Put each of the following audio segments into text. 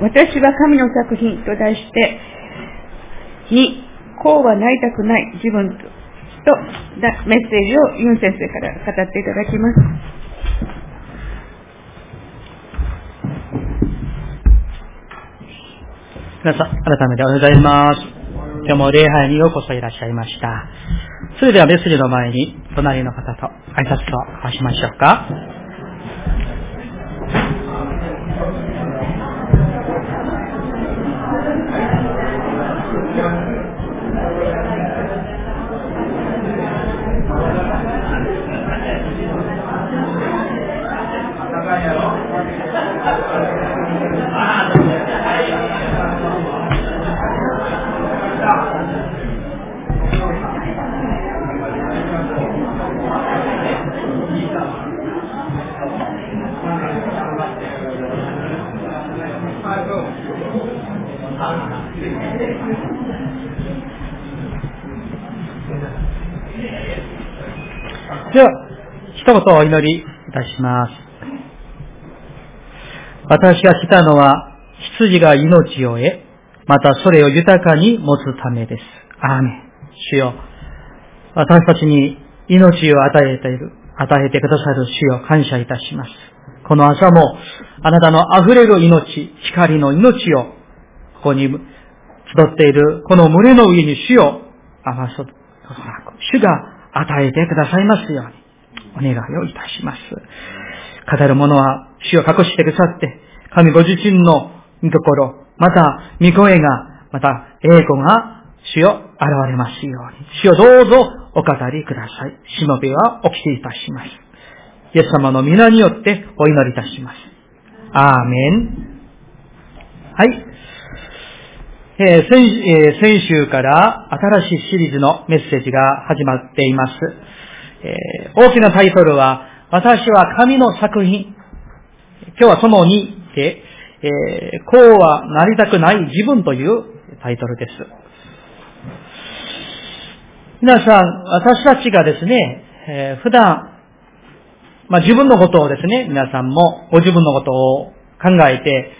私は神の作品と題して、に、こうはなりたくない自分と、とメッセージをユン先生から語っていただきます。皆さん、改めておはようございます。今日も礼拝にようこそいらっしゃいました。それではメッセージの前に、隣の方と挨拶を交わしましょうか。では、一言お祈りいたします。私が来たのは、羊が命を得、またそれを豊かに持つためです。アーメン。主よ、私たちに命を与えている、与えてくださる主よ、感謝いたします。この朝も、あなたの溢れる命、光の命を、ここに集っている、この群れの上に主よ、あそ、主が与えてくださいますように、お願いをいたします。語る者は主を隠してくださって、神ご自身の御心、また御声が、また栄光が主よ現れますように。主をどうぞお語りください。しもべはお聞きいたします。イエス様の皆によってお祈りいたします。アーメン。はい。えー、先えー、先週から新しいシリーズのメッセージが始まっています。えー、大きなタイトルは、私は神の作品。今日はその2で、えこうはなりたくない自分というタイトルです。皆さん、私たちがですね、え普段、まあ、自分のことをですね、皆さんもご自分のことを考えて、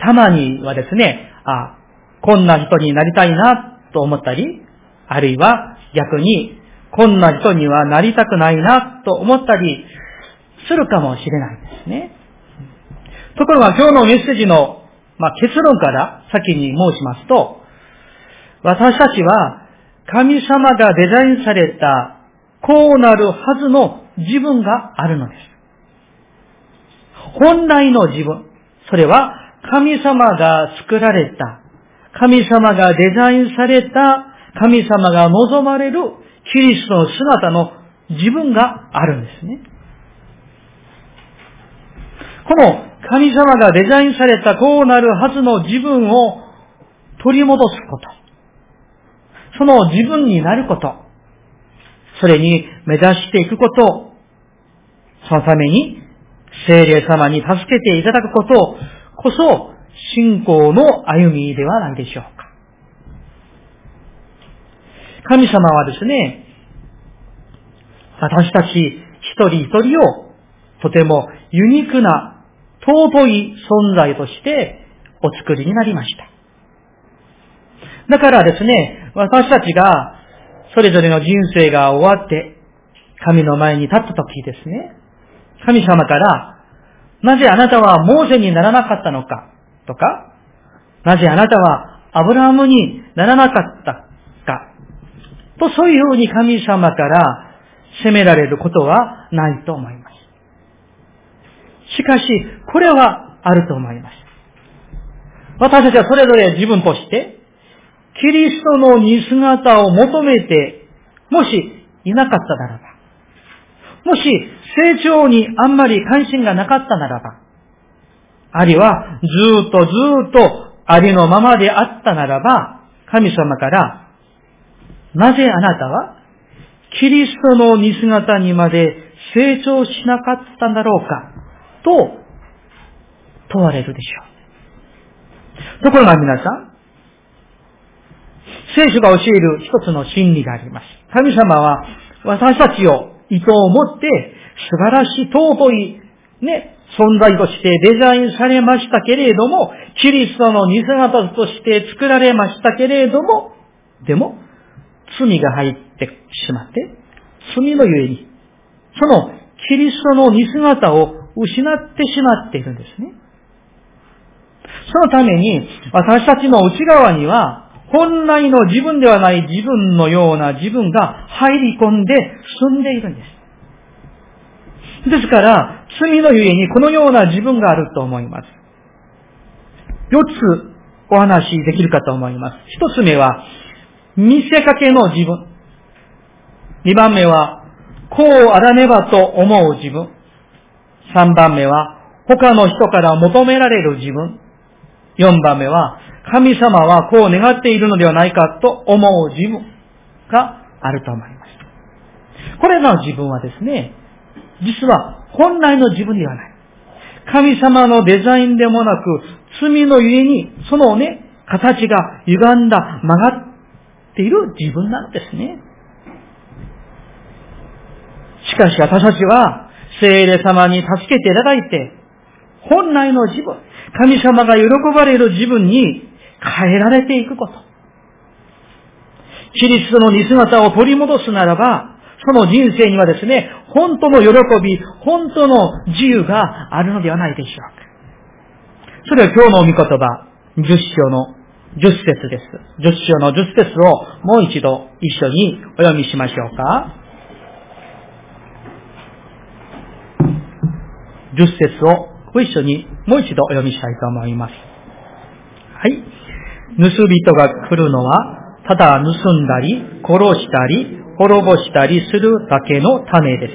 たまにはですね、あ、こんな人になりたいなと思ったり、あるいは逆に、こんな人にはなりたくないなと思ったりするかもしれないですね。ところが今日のメッセージの、まあ、結論から先に申しますと、私たちは神様がデザインされたこうなるはずの自分があるのです。本来の自分、それは神様が作られた、神様がデザインされた、神様が望まれるキリストの姿の自分があるんですね。この神様がデザインされたこうなるはずの自分を取り戻すこと。その自分になること。それに目指していくこと。そのために聖霊様に助けていただくことをこそ信仰の歩みではないでしょうか。神様はですね、私たち一人一人をとてもユニークな尊い存在としてお作りになりました。だからですね、私たちがそれぞれの人生が終わって神の前に立った時ですね、神様からなぜあなたはモーセにならなかったのか？とか、なぜあなたはアブラハムにならなかったか？とそういうふうに神様から責められることはないと思います。しかし、これはあると思います。私たちはそれぞれ自分として、キリストの似姿を求めて、もしいなかったならば、もし成長にあんまり関心がなかったならば、あるいはずっとずっとありのままであったならば、神様から、なぜあなたはキリストの似姿にまで成長しなかったんだろうか、と問われるでしょう。ところが皆さん、聖書が教える一つの真理があります。神様は私たちを意図を持って素晴らしい尊いね、存在としてデザインされましたけれども、キリストの似姿として作られましたけれども、でも、罪が入ってしまって、罪のゆえに、そのキリストの似姿を失ってしまっているんですね。そのために、私たちの内側には、本来の自分ではない自分のような自分が入り込んで住んでいるんです。ですから、罪のゆえにこのような自分があると思います。四つお話しできるかと思います。一つ目は、見せかけの自分。二番目は、こうあらねばと思う自分。三番目は、他の人から求められる自分。四番目は、神様はこう願っているのではないかと思う自分があると思います。これらの自分はですね、実は本来の自分ではない。神様のデザインでもなく、罪のゆえに、そのね、形が歪んだ、曲がっている自分なんですね。しかし私たちは、聖霊様に助けていただいて、本来の自分、神様が喜ばれる自分に変えられていくこと。キリストの似姿を取り戻すならば、その人生にはですね、本当の喜び、本当の自由があるのではないでしょうか。それは今日のお見言葉、十章の十節です。十章の十節をもう一度一緒にお読みしましょうか。十節をご一緒にもう一度お読みしたいと思います。はい。盗人が来るのは、ただ盗んだり、殺したり、滅ぼしたりするだけの種です。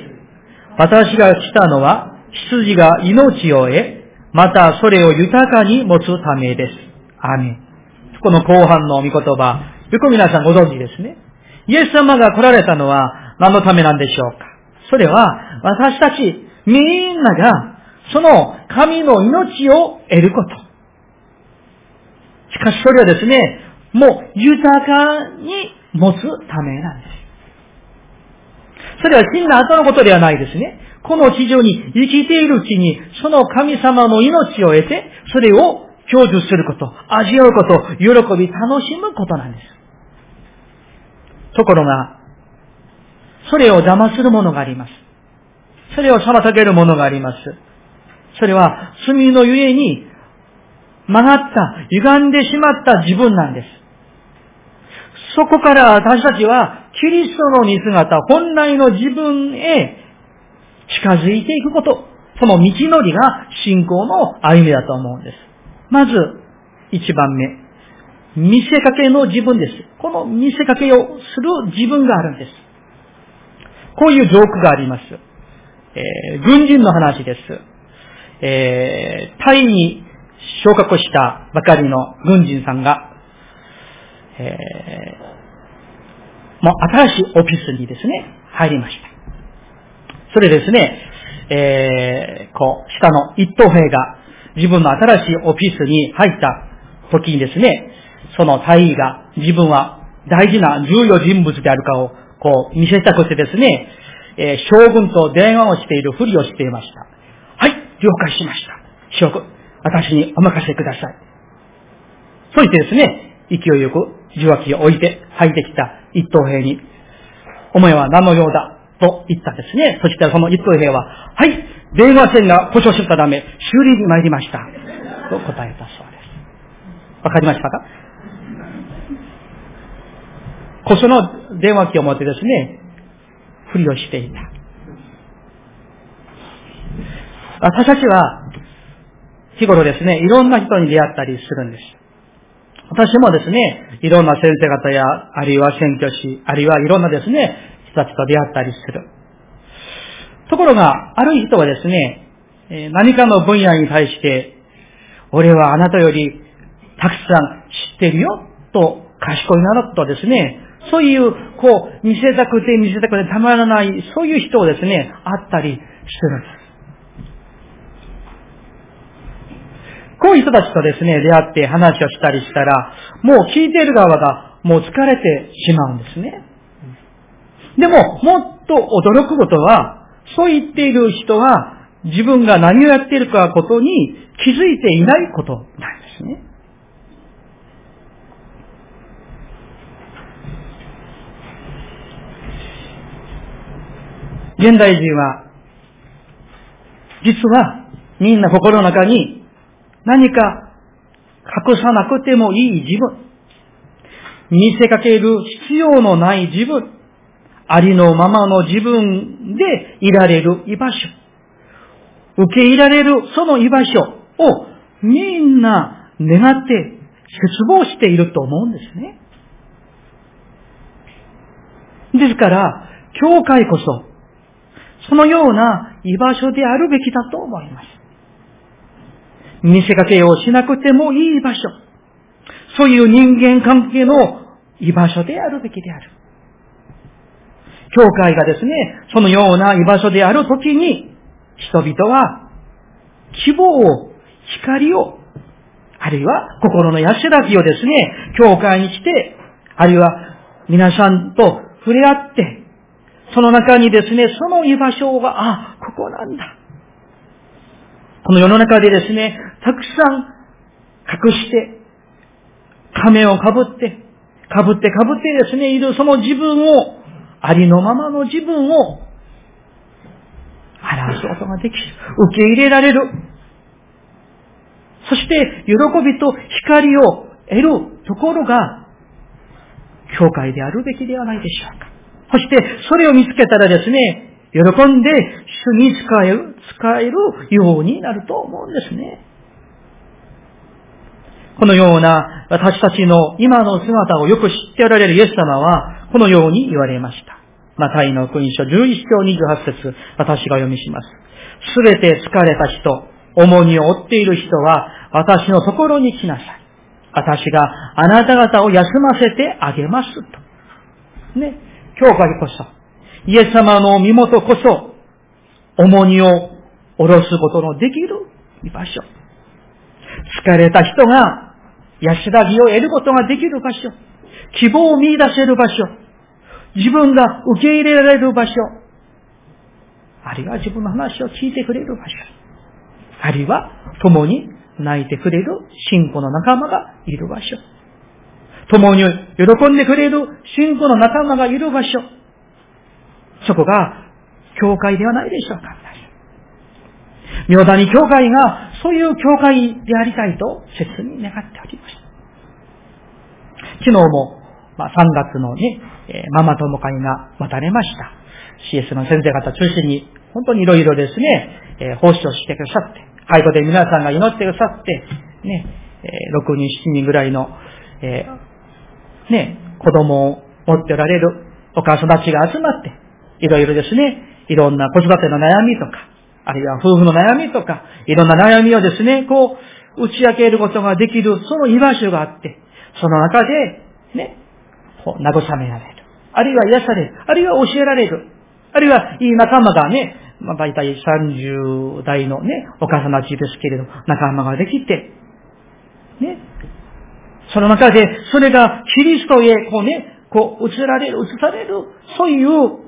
私が来たのは、羊が命を得、またそれを豊かに持つためです。アメン。この後半の御言葉、よく皆さんご存知ですね。イエス様が来られたのは何のためなんでしょうかそれは、私たちみんなが、その神の命を得ること。しかしそれはですね、もう豊かに持つためなんです。それは死んだ後のことではないですね。この地上に生きているうちに、その神様の命を得て、それを享受すること、味わうこと、喜び、楽しむことなんです。ところが、それを邪魔するものがあります。それを妨げるものがあります。それは罪のゆえに曲がった、歪んでしまった自分なんです。そこから私たちはキリストの似姿、本来の自分へ近づいていくこと、その道のりが信仰の歩みだと思うんです。まず、一番目。見せかけの自分です。この見せかけをする自分があるんです。こういうジョークがあります。えー、軍人の話です。えー、タイに昇格したばかりの軍人さんが、えー、もう新しいオフィスにですね、入りました。それですね、えー、こう、下の一等兵が自分の新しいオフィスに入った時にですね、その隊員が自分は大事な重要人物であるかをこう見せたくてですね、えー、将軍と電話をしているふりをしていました。はい、了解しました。将軍、私にお任せください。そしてですね、勢いよく受話器を置いて入ってきた一等兵に、お前は何の用だ？と言ったですね。そしてその一等兵は、はい、電話線が故障したため、修理に参りました。と答えたそうです。わかりましたか？故障の電話機を持ってですね、ふりをしていた。私たちは、日頃ですね、いろんな人に出会ったりするんです。私もですね、いろんな先生方や、あるいは選挙師、あるいはいろんなですね、人たちと出会ったりする。ところが、ある人はですね、何かの分野に対して、俺はあなたよりたくさん知ってるよ、と賢いなとですね、そういう、こう、見せたくて見せたくてたまらない、そういう人をですね、会ったりするんです。こういう人たちとですね、出会って話をしたりしたら、もう聞いている側がもう疲れてしまうんですね。でも、もっと驚くことは、そう言っている人は、自分が何をやっているかことに気づいていないことなんですね。現代人は、実はみんな心の中に何か隠さなくてもいい自分、見せかける必要のない自分、ありのままの自分でいられる居場所、受け入れられるその居場所をみんな願って絶望していると思うんですね。ですから、教会こそ、そのような居場所であるべきだと思います。見せかけをしなくてもいい場所。そういう人間関係の居場所であるべきである。教会がですね、そのような居場所であるときに、人々は希望を、光を、あるいは心の安らぎをですね、教会に来て、あるいは皆さんと触れ合って、その中にですね、その居場所が、あ、ここなんだ。この世の中でですね、たくさん隠して、仮面をかぶって、かぶってかぶってですね、いるその自分を、ありのままの自分を、表すことができ。受け入れられる。そして、喜びと光を得るところが、教会であるべきではないでしょうか。そして、それを見つけたらですね、喜んで主に使える、使えるようになると思うんですね。このような私たちの今の姿をよく知っておられるイエス様は、このように言われました。マタイの福音書11章28節私が読みします。すべて疲れた人、重荷を負っている人は、私のところに来なさい。私があなた方を休ませてあげますと。ね。教会こそ、イエス様の身元こそ、重荷を下ろすことのできる居場所。疲れた人が安らぎを得ることができる場所。希望を見出せる場所。自分が受け入れられる場所。あるいは自分の話を聞いてくれる場所。あるいは共に泣いてくれる信仰の仲間がいる場所。共に喜んでくれる信仰の仲間がいる場所。そこが教会ではないでしょうか。妙谷教会がそういう教会でありたいと切に願っております。昨日も、まあ、3月のね、え、ママ友会が渡れました。CS の先生方中心に、本当にいろいろですね、えー、奉仕をしてくださって、介護で皆さんが祈ってくださって、ね、え、6人、7人ぐらいの、え、ね、子供を持っておられるお母さんたちが集まって、いろいろですね、いろんな子育ての悩みとか、あるいは夫婦の悩みとか、いろんな悩みをですね、こう、打ち明けることができる、その居場所があって、その中で、ね、こう、慰められる。あるいは癒される。あるいは教えられる。あるいは、いい仲間がね、まあ、大体30代のね、お母さんたちですけれど、仲間ができて、ね、その中で、それがキリストへ、こうね、こう、移られる、移される、そういう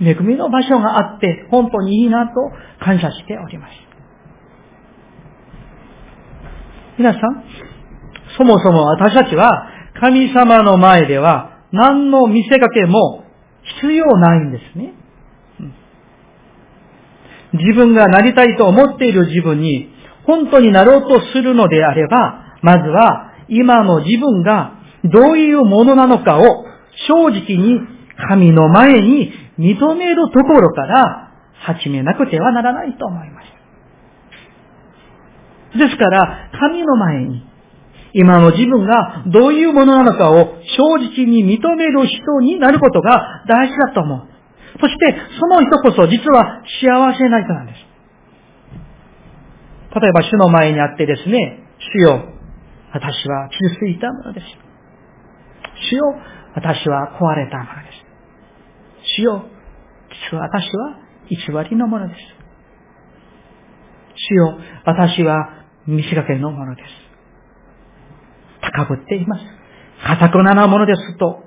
恵みの場所があって、本当にいいなと感謝しております。皆さん、そもそも私たちは神様の前では何の見せかけも必要ないんですね。自分がなりたいと思っている自分に本当になろうとするのであれば、まずは今の自分がどういうものなのかを正直に神の前に認めるところから始めなくてはならないと思います。ですから、神の前に、今の自分がどういうものなのかを正直に認める人になることが大事だと思う。そして、その人こそ実は幸せな人なんです。例えば、主の前にあってですね、主よ、私は傷ついたものです。主よ、私は壊れたものです。主よ、私は偽りのものです。主よ、私は見せかけのものです。高ぶっています。堅くななものですと。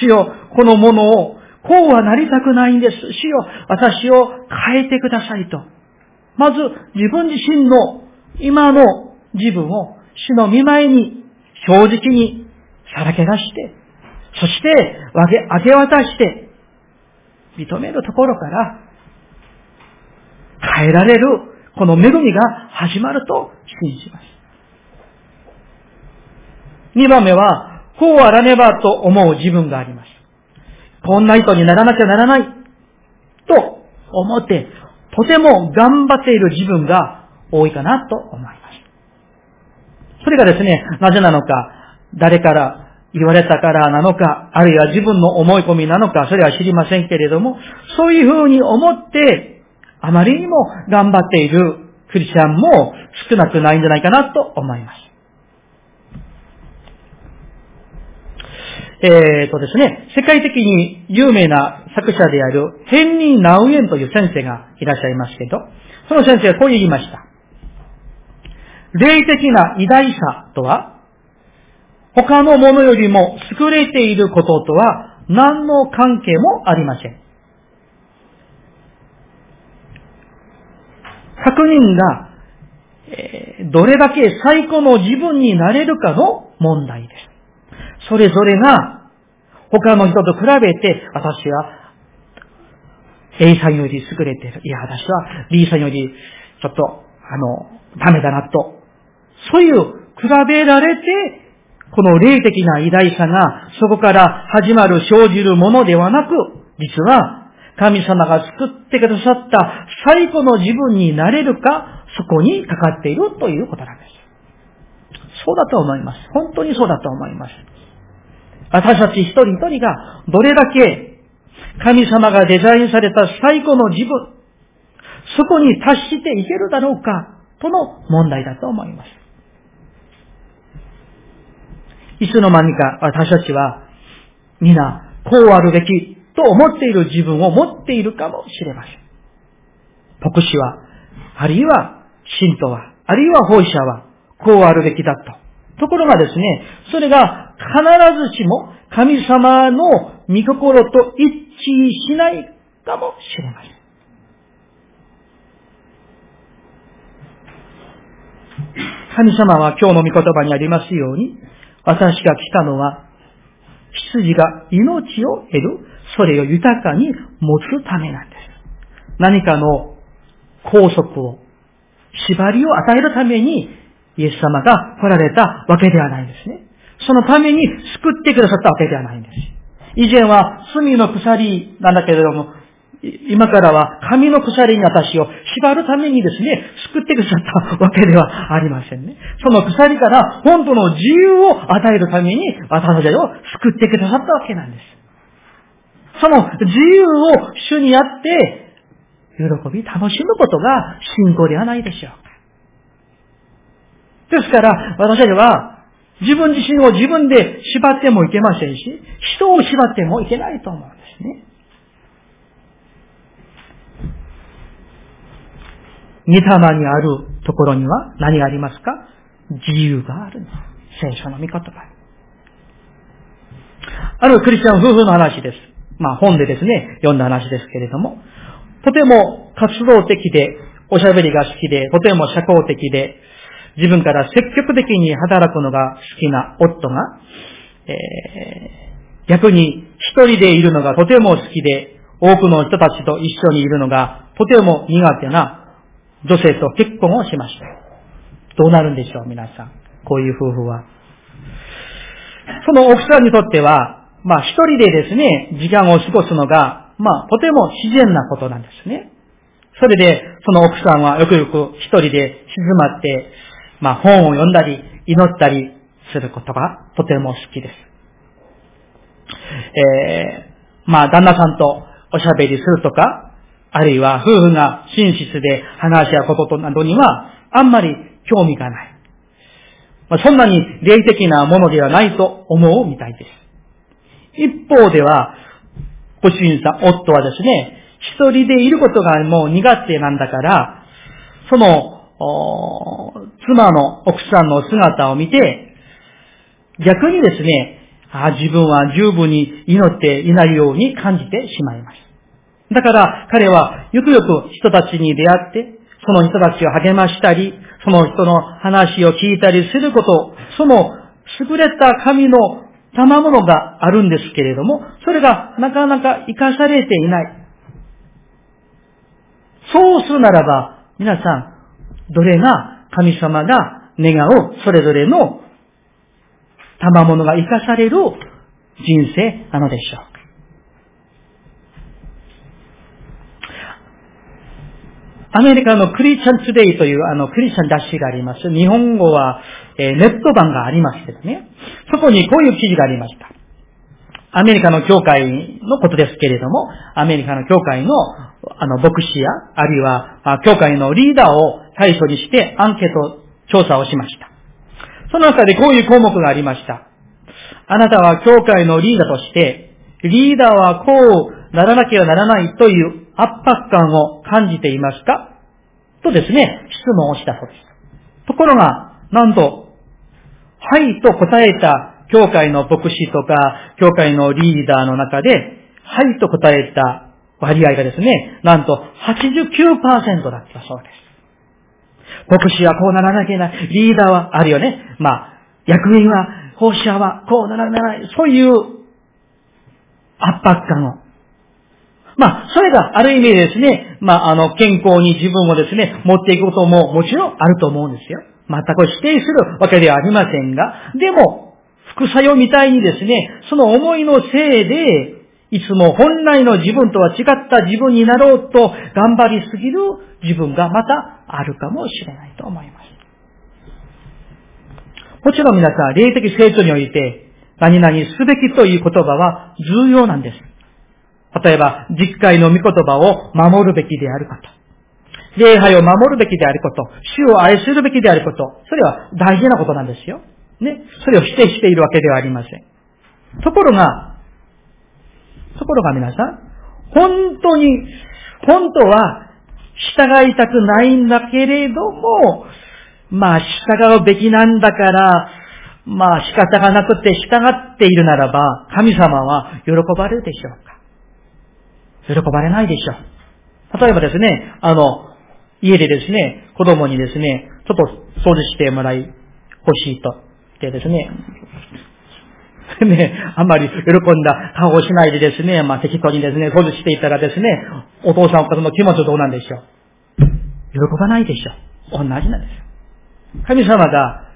主よ、このものを、こうはなりたくないんです。主よ、私を変えてくださいと。まず自分自身の今の自分を主の見舞いに正直にさらけ出して、そして明け渡して認めるところから変えられるこの恵みが始まると信じます。二番目は、こうあらねばと思う自分があります。こんな人にならなきゃならないと思って、とても頑張っている自分が多いかなと思います。それがですね、なぜなのか、誰から言われたからなのか、あるいは自分の思い込みなのか、それは知りませんけれども、そういうふうに思って、あまりにも頑張っているクリスチャンも少なくないんじゃないかなと思います。えーとですね、世界的に有名な作者であるヘンリー・ナウエンという先生がいらっしゃいますけど、その先生はこう言いました。霊的な偉大さとは、他のものよりも優れていることとは何の関係もありません。確認が、え、どれだけ最高の自分になれるかの問題です。それぞれが他の人と比べて私は A さんより優れている。いや、私は B さんよりちょっと、あの、ダメだなと。そういう比べられて、この霊的な偉大さがそこから始まる生じるものではなく、実は神様が作ってくださった最古の自分になれるか、そこにかかっているということなんです。そうだと思います。本当にそうだと思います。私たち一人一人がどれだけ神様がデザインされた最古の自分、そこに達していけるだろうか、との問題だと思います。いつの間にか私たちは皆こうあるべきと思っている自分を持っているかもしれません。牧師は、あるいは信徒は、あるいは奉者は、こうあるべきだと。ところがですね、それが必ずしも神様の御心と一致しないかもしれません。神様は今日の御言葉にありますように、私が来たのは、羊が命を得るそれを豊かに持つためなんです。何かの拘束を、縛りを与えるために、イエス様が来られたわけではないんですね。そのために救ってくださったわけではないんです。以前は罪の鎖なんだけれども、今からは神の鎖に私を縛るためにですね、救ってくださったわけではありませんね。その鎖から本当の自由を与えるために私たちを救ってくださったわけなんです。その自由を主にあって、喜び、楽しむことが信仰ではないでしょうか。ですから、私たちは、自分自身を自分で縛ってもいけませんし、人を縛ってもいけないと思うんですね。御霊にあるところには何がありますか？自由があるんです。聖書の御言葉。あるクリスチャン夫婦の話です。まあ本でですね、読んだ話ですけれども、とても活動的で、おしゃべりが好きで、とても社交的で、自分から積極的に働くのが好きな夫が、えー、逆に一人でいるのがとても好きで、多くの人たちと一緒にいるのがとても苦手な女性と結婚をしました。どうなるんでしょう、皆さん。こういう夫婦は。その奥さんにとっては、まあ一人でですね、時間を過ごすのが、まあとても自然なことなんですね。それで、その奥さんはよくよく一人で静まって、まあ本を読んだり、祈ったりすることがとても好きです。えー、まあ旦那さんとおしゃべりするとか、あるいは夫婦が真実で話し合うことなどには、あんまり興味がない。まあ、そんなに霊的なものではないと思うみたいです。一方では、ご主人さん、夫はですね、一人でいることがもう苦手なんだから、その、妻の奥さんの姿を見て、逆にですね、あ自分は十分に祈っていないように感じてしまいます。だから彼はよくよく人たちに出会って、その人たちを励ましたり、その人の話を聞いたりすること、その優れた神の賜物があるんですけれども、それがなかなか活かされていない。そうするならば、皆さん、どれが神様が願うそれぞれの賜物が生かされる人生なのでしょうアメリカのクリスチャントゥデイというあのクリスチャン雑誌があります。日本語は、えー、ネット版がありますけどね。そこにこういう記事がありました。アメリカの教会のことですけれども、アメリカの教会のあの牧師や、あるいは教会のリーダーを対象にしてアンケート調査をしました。その中でこういう項目がありました。あなたは教会のリーダーとして、リーダーはこうならなければならないという圧迫感を感じていますか？とですね、質問をしたそうです。ところが、なんと、はいと答えた教会の牧師とか、教会のリーダーの中で、はいと答えた割合がですね、なんと89%だったそうです。牧師はこうならなきゃいけない。リーダーはあるよね。まあ、役員は、奉仕者はこうならない。そういう圧迫感を。まあ、それがある意味ですね、まあ、あの、健康に自分をですね、持っていくことももちろんあると思うんですよ。全く否定するわけではありませんが、でも、副作用みたいにですね、その思いのせいで、いつも本来の自分とは違った自分になろうと頑張りすぎる自分がまたあるかもしれないと思います。もちろん皆さん、霊的成長において、何々すべきという言葉は重要なんです。例えば、実会の御言葉を守るべきであること。礼拝を守るべきであること。主を愛するべきであること。それは大事なことなんですよ。ね。それを否定しているわけではありません。ところが、ところが皆さん、本当に、本当は従いたくないんだけれども、まあ従うべきなんだから、まあ仕方がなくて従っているならば、神様は喜ばれるでしょうか喜ばれないでしょう。例えばですね、あの、家でですね、子供にですね、ちょっと掃除してもらい欲しいと。でですね、ね、あんまり喜んだ顔をしないでですね、まあ適当にですね、掃除していたらですね、お父さんお母さんの気持ちはどうなんでしょう。喜ばないでしょう。同じなんですよ。神様が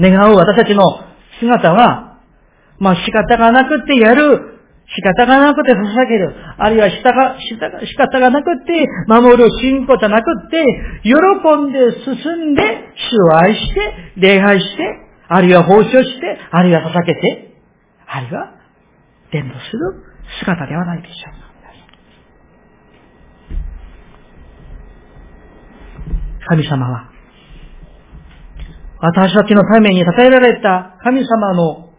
願う私たちの姿は、まあ仕方がなくてやる、仕方がなくて捧げる、あるいは仕方がなくて守る信仰じゃなくて、喜んで進んで、主を愛して、礼拝して、あるいは奉仕をして、あるいは捧げて、あるいは伝道する姿ではないでしょうか。神様は、私たちのために与えられた神様の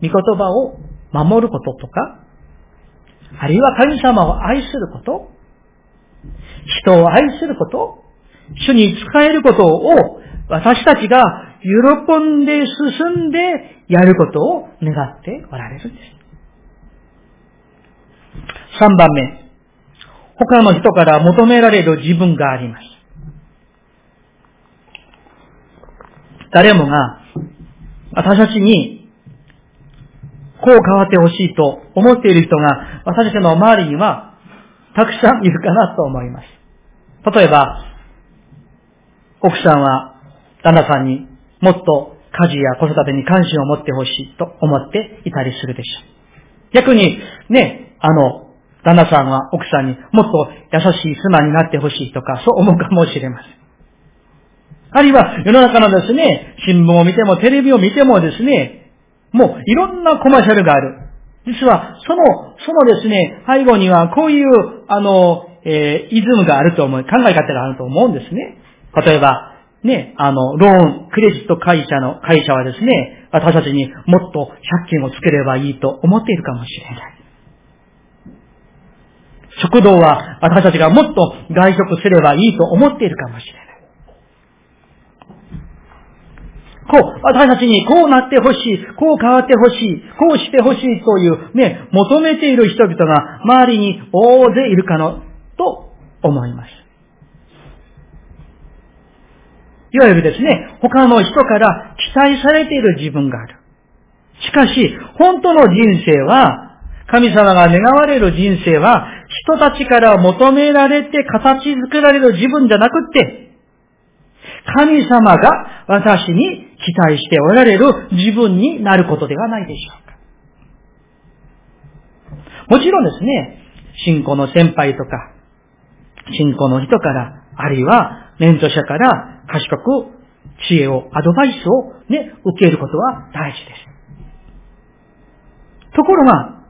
御言葉を守ることとか、あるいは神様を愛すること、人を愛すること、主に使えることを私たちが喜んで進んでやることを願っておられるんです。3番目。他の人から求められる自分があります。誰もが、私たちに、こう変わってほしいと思っている人が、私たちの周りには、たくさんいるかなと思います。例えば、奥さんは、旦那さんにもっと家事や子育てに関心を持ってほしいと思っていたりするでしょう。逆に、ね、あの、旦那さんは奥さんにもっと優しい妻になってほしいとか、そう思うかもしれません。あるいは世の中のですね、新聞を見てもテレビを見てもですね、もういろんなコマーシャルがある。実は、その、そのですね、背後にはこういう、あの、えー、イズムがあると思う、考え方があると思うんですね。例えば、ね、あの、ローン、クレジット会社の、会社はですね、私たちにもっと借金をつければいいと思っているかもしれない。食堂は私たちがもっと外食すればいいと思っているかもしれない。こう、私たちにこうなってほしい、こう変わってほしい、こうしてほしいというね、求めている人々が周りに大勢いるかの、と思います。いわゆるですね、他の人から期待されている自分がある。しかし、本当の人生は、神様が願われる人生は、人たちから求められて形作られる自分じゃなくって、神様が私に期待しておられる自分になることではないでしょうか。もちろんですね、信仰の先輩とか、信仰の人から、あるいはメント者から賢く知恵を、アドバイスをね、受けることは大事です。ところが、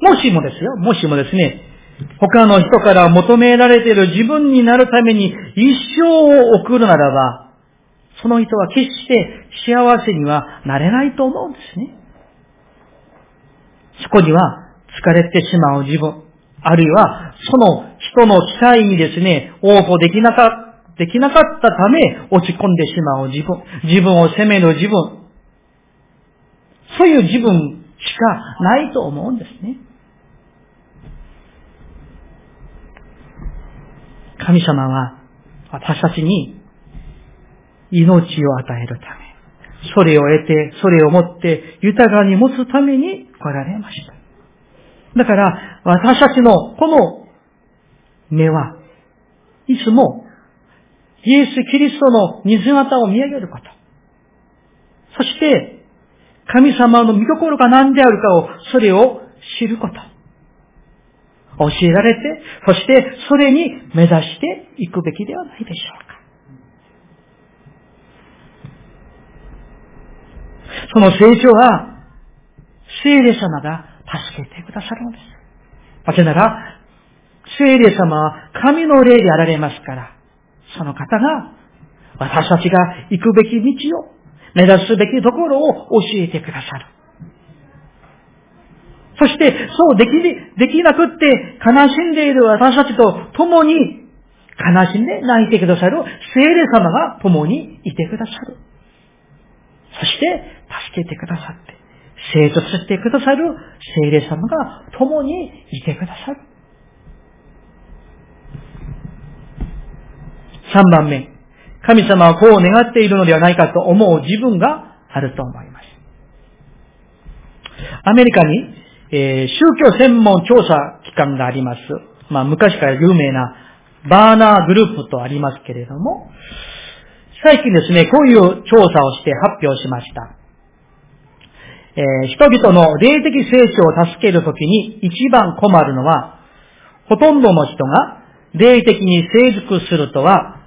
もしもですよ、もしもですね、他の人から求められている自分になるために一生を送るならば、その人は決して幸せにはなれないと思うんですね。そこには疲れてしまう自分、あるいはその人の期待にですね、応募できなかできなかったため落ち込んでしまう自分、自分を責める自分、そういう自分しかないと思うんですね。神様は私たちに命を与えるため、それを得て、それを持って豊かに持つために来られました。だから、私たちのこの目は、いつも、イエス・キリストの水姿を見上げること。そして、神様の見心が何であるかを、それを知ること。教えられて、そしてそれに目指していくべきではないでしょうか。その成長は、聖霊様が助けてくださるのです。なぜなら、聖霊様は神の霊であられますから、その方が私たちが行くべき道を目指すべきところを教えてくださる。そして、そうでき、できなくって悲しんでいる私たちと共に悲しんで泣いてくださる聖霊様が共にいてくださる。そして、助けてくださって、成長してくださる聖霊様が共にいてくださる。3番目。神様はこう願っているのではないかと思う自分があると思います。アメリカに、えー、宗教専門調査機関があります。まあ、昔から有名なバーナーグループとありますけれども、最近ですね、こういう調査をして発表しました。えー、人々の霊的成長を助けるときに一番困るのは、ほとんどの人が霊的に成熟するとは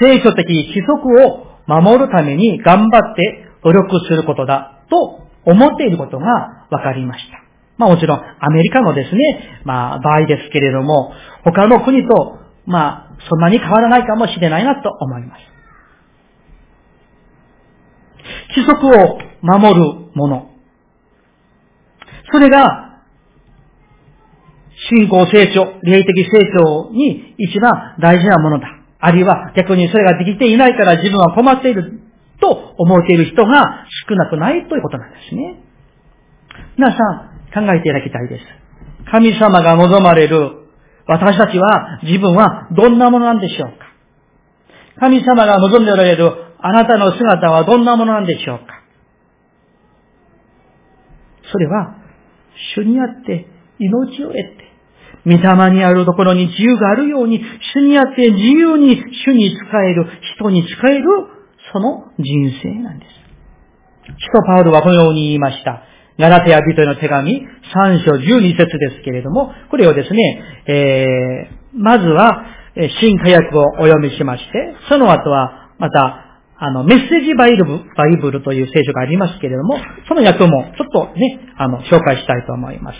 聖書的規則を守るために頑張って努力することだと思っていることが分かりました。まあもちろんアメリカのですね、まあ場合ですけれども、他の国とまあそんなに変わらないかもしれないなと思います。規則を守るもの。それが信仰成長、霊的成長に一番大事なものだ。あるいは逆にそれができていないから自分は困っていると思っている人が少なくないということなんですね。皆さん考えていただきたいです。神様が望まれる私たちは自分はどんなものなんでしょうか？神様が望んでおられるあなたの姿はどんなものなんでしょうか？それは主にあって命を得て御霊にあるところに自由があるように、主にあって自由に主に仕える、人に仕える、その人生なんです。使徒パウルはこのように言いました。ガラテヤ人への手紙、3章12節ですけれども、これをですね、えー、まずは、新科学をお読みしまして、その後は、また、あの、メッセージバイブル、バイブルという聖書がありますけれども、その訳もちょっとね、あの、紹介したいと思います。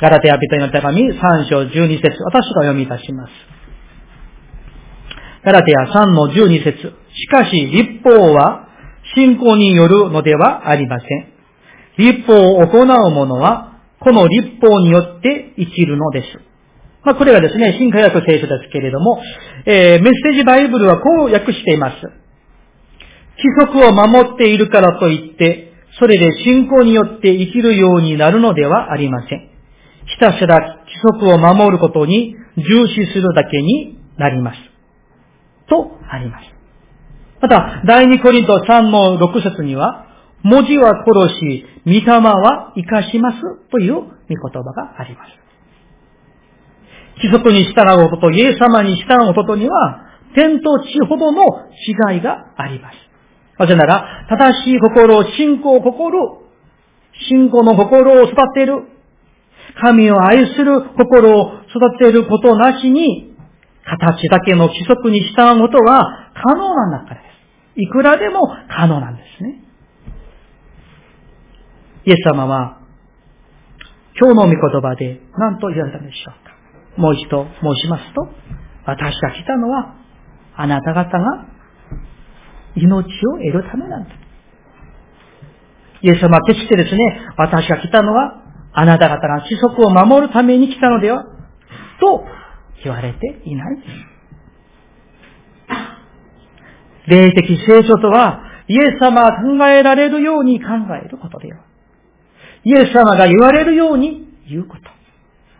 ガラテヤ人への手紙3章12節私がお読みいたします。ガラテヤ3の12節しかし、立法は信仰によるのではありません。立法を行う者は、この立法によって生きるのです。まあ、これがですね、新科学聖書ですけれども、えー、メッセージバイブルはこう訳しています。規則を守っているからといって、それで信仰によって生きるようになるのではありません。ひたすら規則を守ることに重視するだけになります。とあります。また、第2コリント3の6節には、文字は殺し、御霊は生かしますという御言葉があります。規則に従うこととイエス様に従うことには、天と地ほどの違いがあります。なぜなら、正しい心信仰を心、信仰の心を育てる、神を愛する心を育てることなしに、形だけの規則に従うことは可能なんだからです。いくらでも可能なんですね。イエス様は、今日の御言葉で何と言われたでしょうか。もう一度申しますと、私が来たのは、あなた方が命を得るためなんだ。イエス様は決してですね、私が来たのは、あなた方が規則を守るために来たのでは、と言われていない。霊的聖書とは、イエス様が考えられるように考えることでは。イエス様が言われるように言うこと。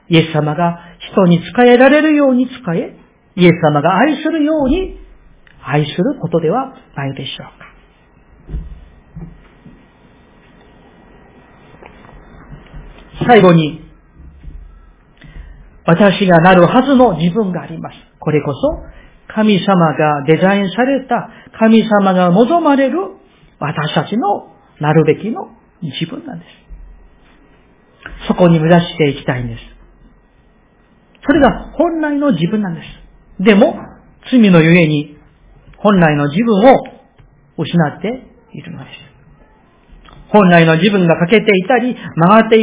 イエス様が人に使えられるように使え、イエス様が愛するように愛することではないでしょうか。最後に、私がなるはずの自分があります。これこそ、神様がデザインされた、神様が望まれる私たちのなるべきの自分なんです。そこに目指していきたいんです。それが本来の自分なんです。でも、罪のゆえに、本来の自分を失っているのです。本来の自分が欠けていたり、曲がって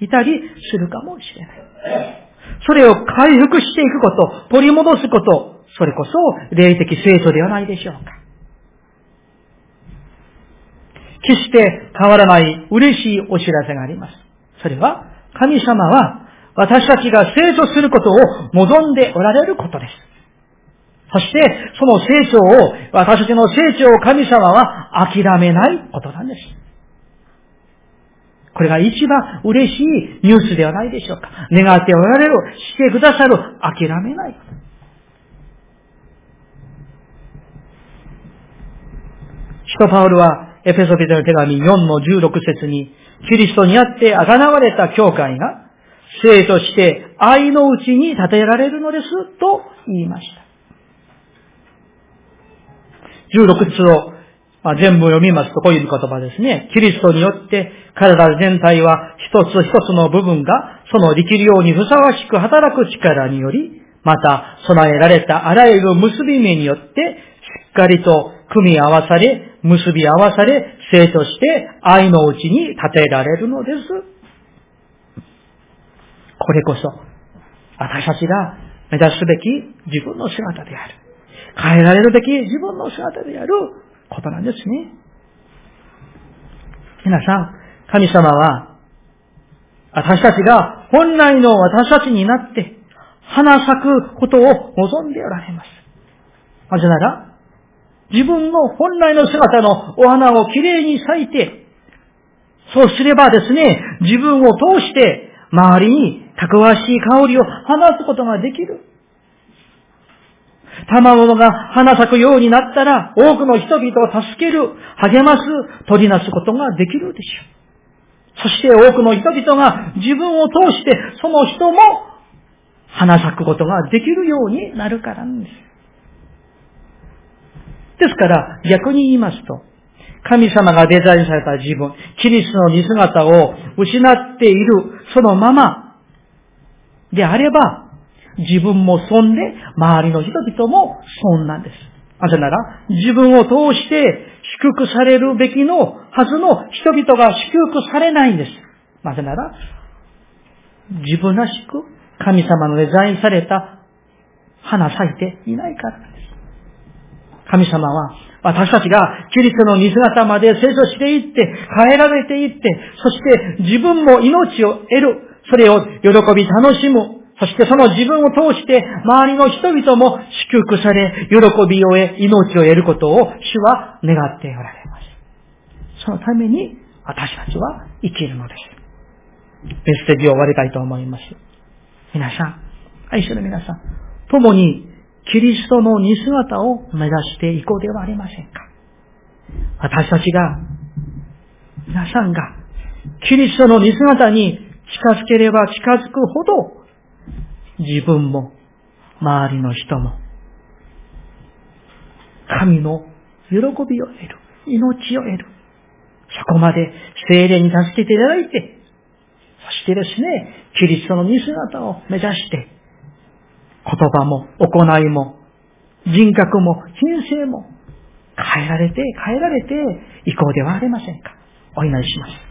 いたりするかもしれない。それを回復していくこと、取り戻すこと、それこそ霊的聖書ではないでしょうか。決して変わらない嬉しいお知らせがあります。それは、神様は私たちが成長することを望んでおられることです。そして、その成長を、私たちの成長を神様は諦めないことなんです。これが一番嬉しいニュースではないでしょうか。願っておられる、してくださる、諦めないこと。使徒パウルは、エペソビテの手紙4の16節に、キリストにあって贖われた教会が、生として愛のうちに立てられるのですと言いました。16節を全部読みますとこういう言葉ですね。キリストによって体全体は一つ一つの部分がその力量にふさわしく働く力により、また備えられたあらゆる結び目によってしっかりと組み合わされ、結び合わされ、生として愛のうちに立てられるのです。これこそ、私たちが目指すべき自分の姿である。変えられるべき自分の姿であることなんですね。皆さん、神様は、私たちが本来の私たちになって、花咲くことを望んでおられます。なぜなら、自分の本来の姿のお花をきれいに咲いて、そうすればですね、自分を通して周りにたくわしい香りを放つことができる。賜物が花咲くようになったら、多くの人々を助ける、励ます、取りなすことができるでしょう。そして多くの人々が自分を通して、その人も花咲くことができるようになるからなんです。ですから、逆に言いますと、神様がデザインされた自分、キリストの似姿を失っている、そのまま、であれば、自分も損で、周りの人々も損なんです。なぜなら、自分を通して祝福されるべきのはずの人々が祝福されないんです。なぜなら、自分らしく神様のデザインされた花咲いていないから。神様は私たちがキリストの似姿まで成長していって、変えられていって、そして自分も命を得る。それを喜び楽しむ。そしてその自分を通して周りの人々も祝福され、喜びを得、命を得ることを主は願っておられます。そのために私たちは生きるのです。メッセージを終わりたいと思います。皆さん、愛する皆さん、共にキリストの似姿を目指していこうではありませんか？私たちが、皆さんが、キリストの似姿に近づければ近づくほど、自分も、周りの人も、神の喜びを得る、命を得る。そこまで精霊に助けていただいて、そしてですね、キリストの似姿を目指して、言葉も行いも人格も品性も変えられて変えられていこうではありませんか。お祈りします。